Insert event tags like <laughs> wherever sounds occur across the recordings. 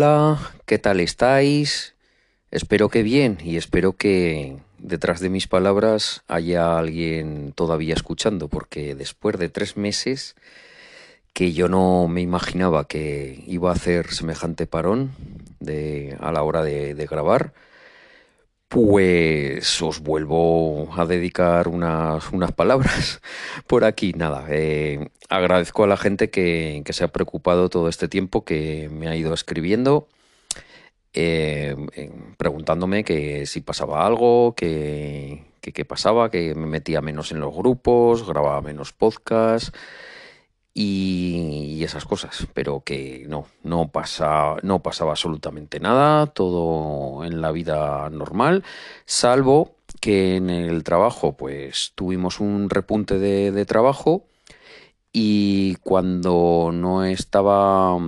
Hola, ¿qué tal estáis? Espero que bien y espero que detrás de mis palabras haya alguien todavía escuchando, porque después de tres meses que yo no me imaginaba que iba a hacer semejante parón de, a la hora de, de grabar, pues os vuelvo a dedicar unas, unas palabras <laughs> por aquí. Nada, eh, agradezco a la gente que, que, se ha preocupado todo este tiempo, que me ha ido escribiendo, eh, preguntándome que si pasaba algo, que qué pasaba, que me metía menos en los grupos, grababa menos podcasts y, esas cosas, pero que no, no, pasa, no pasaba absolutamente nada, todo en la vida normal, salvo que en el trabajo pues tuvimos un repunte de, de trabajo y cuando no estaba,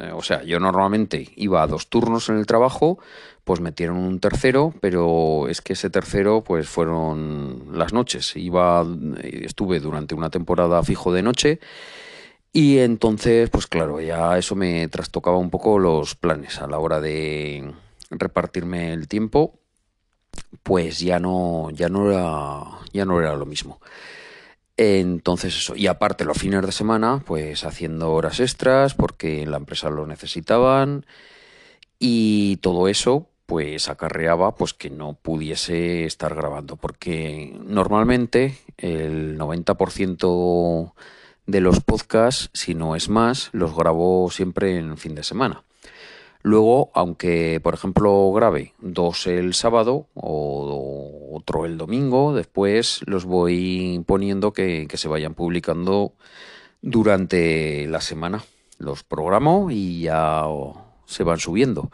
eh, o sea, yo normalmente iba a dos turnos en el trabajo, pues metieron un tercero, pero es que ese tercero pues fueron las noches. Iba, estuve durante una temporada fijo de noche y entonces, pues claro, ya eso me trastocaba un poco los planes a la hora de repartirme el tiempo, pues ya no, ya no era, ya no era lo mismo. Entonces eso, y aparte los fines de semana, pues haciendo horas extras porque la empresa lo necesitaban y todo eso pues acarreaba pues que no pudiese estar grabando porque normalmente el 90% de los podcasts, si no es más, los grabo siempre en fin de semana. Luego, aunque por ejemplo grabe dos el sábado o otro el domingo, después los voy poniendo que, que se vayan publicando durante la semana. Los programo y ya se van subiendo.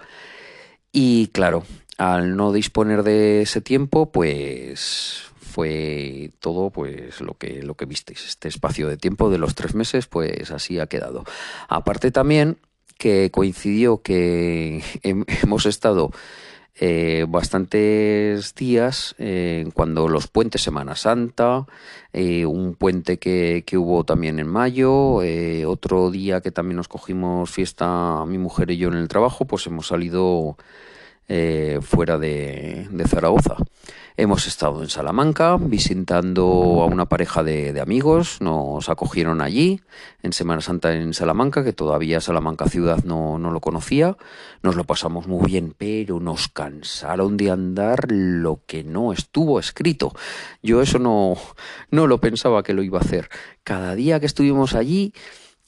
Y claro, al no disponer de ese tiempo, pues fue todo pues lo que lo que visteis este espacio de tiempo de los tres meses pues así ha quedado aparte también que coincidió que <laughs> hemos estado eh, bastantes días eh, cuando los puentes Semana Santa, eh, un puente que, que, hubo también en mayo, eh, otro día que también nos cogimos fiesta mi mujer y yo en el trabajo, pues hemos salido eh, fuera de, de Zaragoza. Hemos estado en Salamanca visitando a una pareja de, de, amigos, nos acogieron allí en Semana Santa en Salamanca, que todavía Salamanca ciudad no, no, lo conocía. Nos lo pasamos muy bien, pero nos cansaron de andar lo que no estuvo escrito. Yo eso no, no lo pensaba que lo iba a hacer. Cada día que estuvimos allí,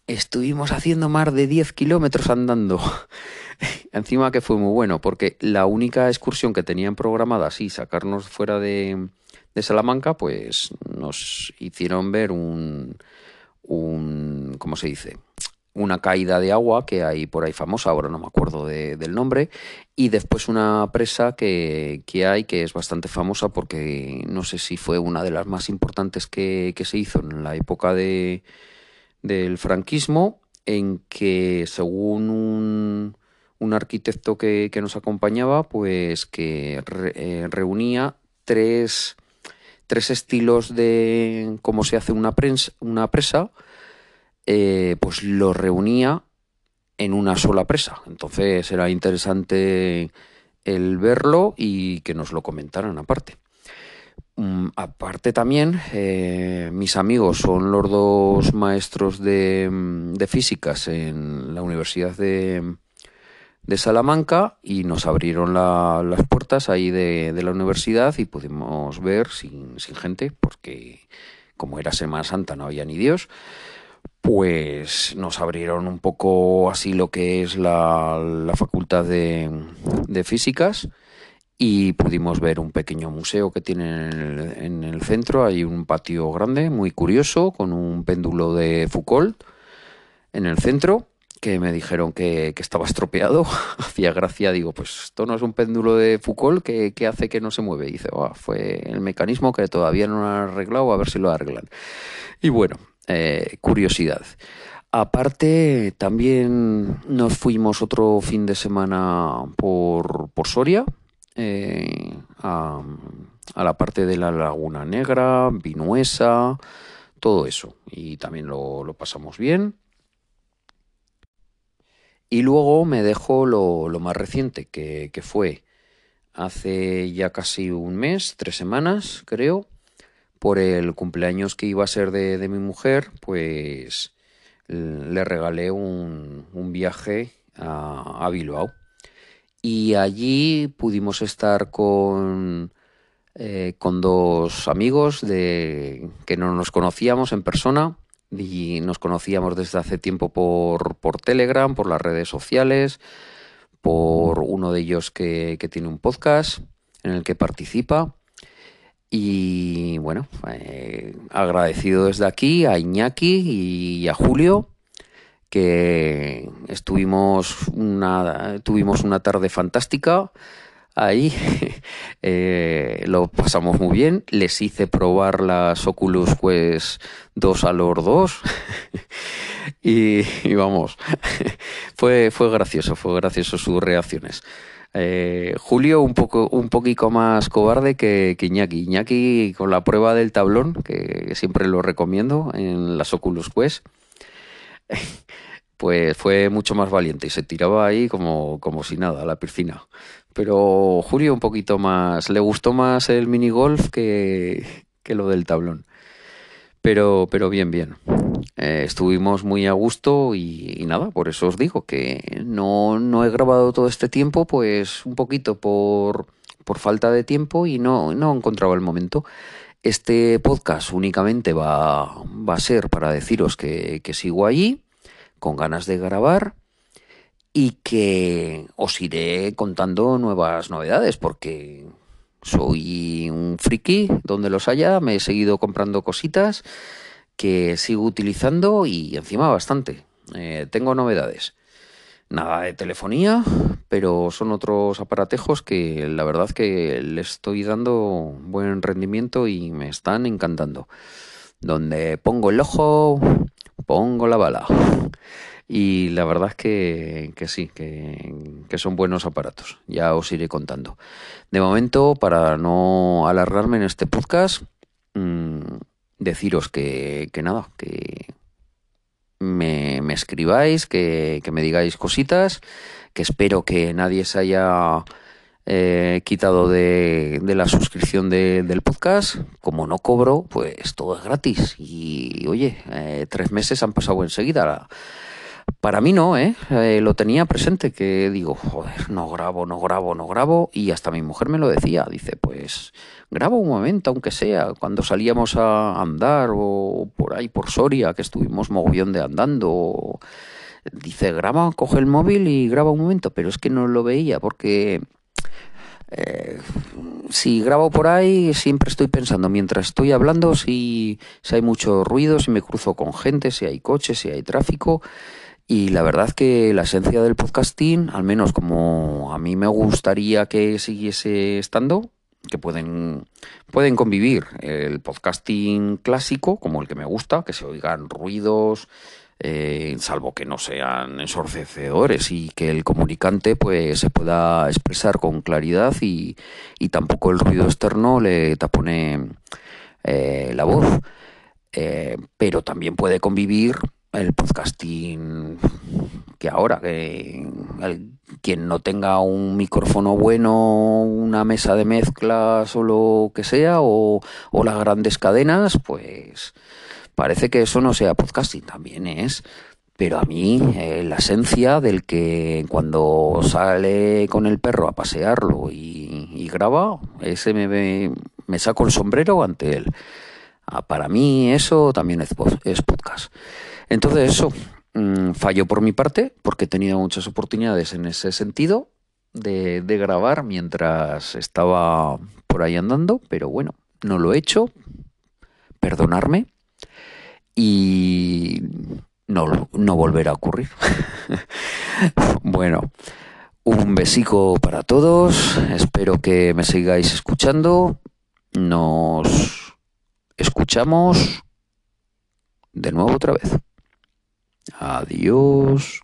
estuvimos haciendo más de 10 kilómetros andando. <laughs> Encima que fue muy bueno, porque la única excursión que tenían programada, así, sacarnos fuera de, de Salamanca, pues nos hicieron ver un, un, ¿cómo se dice? Una caída de agua que hay por ahí famosa, ahora no me acuerdo de, del nombre, y después una presa que, que, hay que es bastante famosa porque no sé si fue una de las más importantes que, que se hizo en la época de, del franquismo, en que según un un arquitecto que, que, nos acompañaba, pues que eh, reunía tres, tres, estilos de cómo se hace una, prensa, una presa, eh, pues lo reunía en una sola presa. Entonces era interesante el verlo y que nos lo comentaran aparte. Um, aparte también, eh, mis amigos son los dos maestros de, de físicas en la Universidad de, de Salamanca y nos abrieron la, las puertas ahí de, de, la universidad y pudimos ver sin, sin, gente, porque como era Semana Santa no había ni Dios, pues nos abrieron un poco así lo que es la, la facultad de, de, físicas y pudimos ver un pequeño museo que tienen en el, en el centro, hay un patio grande, muy curioso, con un péndulo de Foucault en el centro que me dijeron que, que estaba estropeado. <laughs> Hacía gracia, digo, pues esto no es un péndulo de Foucault que, que hace que no se mueve. Y dice, oh, fue el mecanismo que todavía no han arreglado, a ver si lo arreglan. Y bueno, eh, curiosidad. Aparte, también nos fuimos otro fin de semana por, por Soria, eh, a, la parte de la Laguna Negra, Vinuesa, todo eso. Y también lo, pasamos bien Y luego me dejo lo, más reciente, que, fue hace ya casi un mes, tres semanas, creo, por el cumpleaños que iba a ser de, mi mujer, pues le regalé un, viaje a, Bilbao. Y allí pudimos estar con, eh, con dos amigos de, que no nos conocíamos en persona y nos conocíamos desde hace tiempo por, por Telegram, por las redes sociales, por uno de ellos que, tiene un podcast en el que participa. Y bueno, eh, agradecido desde aquí a Iñaki y a Julio, que estuvimos una, tuvimos una tarde fantástica ahí, <laughs> eh, lo pasamos muy bien, les hice probar las Oculus Quest 2 a los dos <laughs> y, y, vamos, <laughs> fue, fue gracioso, fue gracioso sus reacciones. Eh, Julio un poco un poquito más cobarde que, que, Iñaki. Iñaki con la prueba del tablón, que siempre lo recomiendo en las Oculus Quest, pues fue mucho más valiente y se tiraba ahí como, como si nada a la piscina. Pero Julio un poquito más, le gustó más el minigolf que, que lo del tablón. Pero, pero bien, bien. Eh, estuvimos muy a gusto y, y, nada, por eso os digo que no, no he grabado todo este tiempo, pues un poquito por, por falta de tiempo y no, no encontraba el momento. Este podcast únicamente va, va a ser para deciros que, sigo allí, con ganas de grabar y que os iré contando nuevas novedades porque soy un friki donde los haya, me he seguido comprando cositas que sigo utilizando y encima bastante. Eh, tengo novedades. Nada de telefonía, pero son otros aparatejos que la verdad que le estoy dando buen rendimiento y me están encantando. Donde pongo el ojo, pongo la bala. Y la verdad es que, que sí, que, que, son buenos aparatos. Ya os iré contando. De momento, para no alargarme en este podcast, mmm, deciros que, que nada, que me, me escribáis, que, que, me digáis cositas, que espero que nadie se haya eh, quitado de, de, la suscripción de, del podcast. Como no cobro, pues todo es gratis. Y oye, eh, tres meses han pasado enseguida. Para mí no, ¿eh? ¿eh? Lo tenía presente, que digo, joder, no grabo, no grabo, no grabo. Y hasta mi mujer me lo decía, dice, pues graba un momento, aunque sea, cuando salíamos a andar o por ahí, por Soria, que estuvimos mogollón de andando. Dice, graba, coge el móvil y graba un momento, pero es que no lo veía porque eh, si grabo por ahí, siempre estoy pensando, mientras estoy hablando, si, si hay mucho ruido, si me cruzo con gente, si hay coches, si hay tráfico. Y la verdad que la esencia del podcasting, al menos como a mí me gustaría que siguiese estando, que pueden, pueden convivir el podcasting clásico, como el que me gusta, que se oigan ruidos, eh, salvo que no sean ensordecedores y que el comunicante pues se pueda expresar con claridad y, y tampoco el ruido externo le tapone eh, la voz. Eh, pero también puede convivir el podcasting que ahora, que el, quien no tenga un micrófono bueno, una mesa de mezclas o lo que sea, o, las grandes cadenas, pues parece que eso no sea podcasting, también es. Pero a mí eh, la esencia del que cuando sale con el perro a pasearlo y, y graba, ese me, me saco el sombrero ante él. Ah, para mí eso también es, podcast. Entonces eso mmm, falló por mi parte porque he tenido muchas oportunidades en ese sentido de, de, grabar mientras estaba por ahí andando, pero bueno, no lo he hecho, perdonarme y no, no volverá a ocurrir. <laughs> bueno, un besico para todos, espero que me sigáis escuchando, nos escuchamos de nuevo otra vez. Adiós.